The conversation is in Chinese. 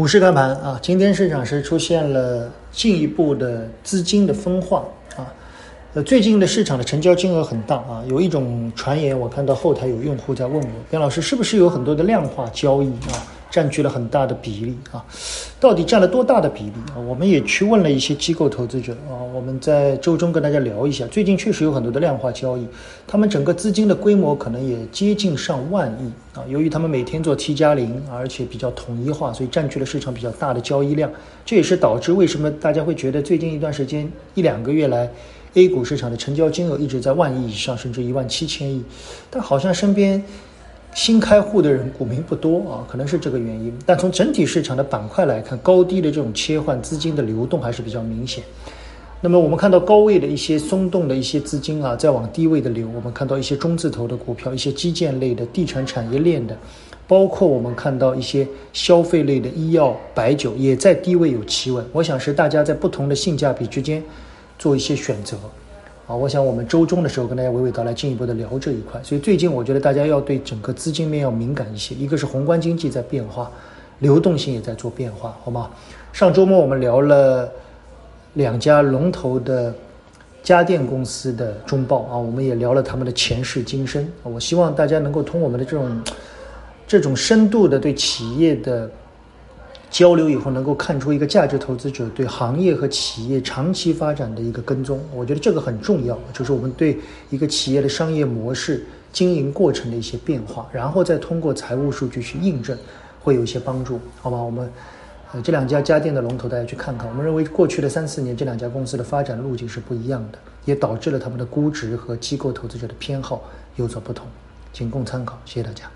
股市开盘啊，今天市场是出现了进一步的资金的分化啊，呃，最近的市场的成交金额很大啊，有一种传言，我看到后台有用户在问我，边老师是不是有很多的量化交易啊？占据了很大的比例啊，到底占了多大的比例啊？我们也去问了一些机构投资者啊，我们在周中跟大家聊一下，最近确实有很多的量化交易，他们整个资金的规模可能也接近上万亿啊。由于他们每天做 T 加零，而且比较统一化，所以占据了市场比较大的交易量。这也是导致为什么大家会觉得最近一段时间一两个月来，A 股市场的成交金额一直在万亿以上，甚至一万七千亿，但好像身边。新开户的人股民不多啊，可能是这个原因。但从整体市场的板块来看，高低的这种切换资金的流动还是比较明显。那么我们看到高位的一些松动的一些资金啊，在往低位的流。我们看到一些中字头的股票，一些基建类的、地产产业链的，包括我们看到一些消费类的医药、白酒，也在低位有企稳。我想是大家在不同的性价比之间做一些选择。啊，我想我们周中的时候跟大家娓娓道来，进一步的聊这一块。所以最近我觉得大家要对整个资金面要敏感一些。一个是宏观经济在变化，流动性也在做变化，好吗？上周末我们聊了两家龙头的家电公司的中报啊，我们也聊了他们的前世今生。我希望大家能够通过我们的这种这种深度的对企业的。交流以后，能够看出一个价值投资者对行业和企业长期发展的一个跟踪，我觉得这个很重要，就是我们对一个企业的商业模式、经营过程的一些变化，然后再通过财务数据去印证，会有一些帮助，好吧？我们呃这两家家电的龙头，大家去看看。我们认为过去的三四年这两家公司的发展路径是不一样的，也导致了他们的估值和机构投资者的偏好有所不同，仅供参考，谢谢大家。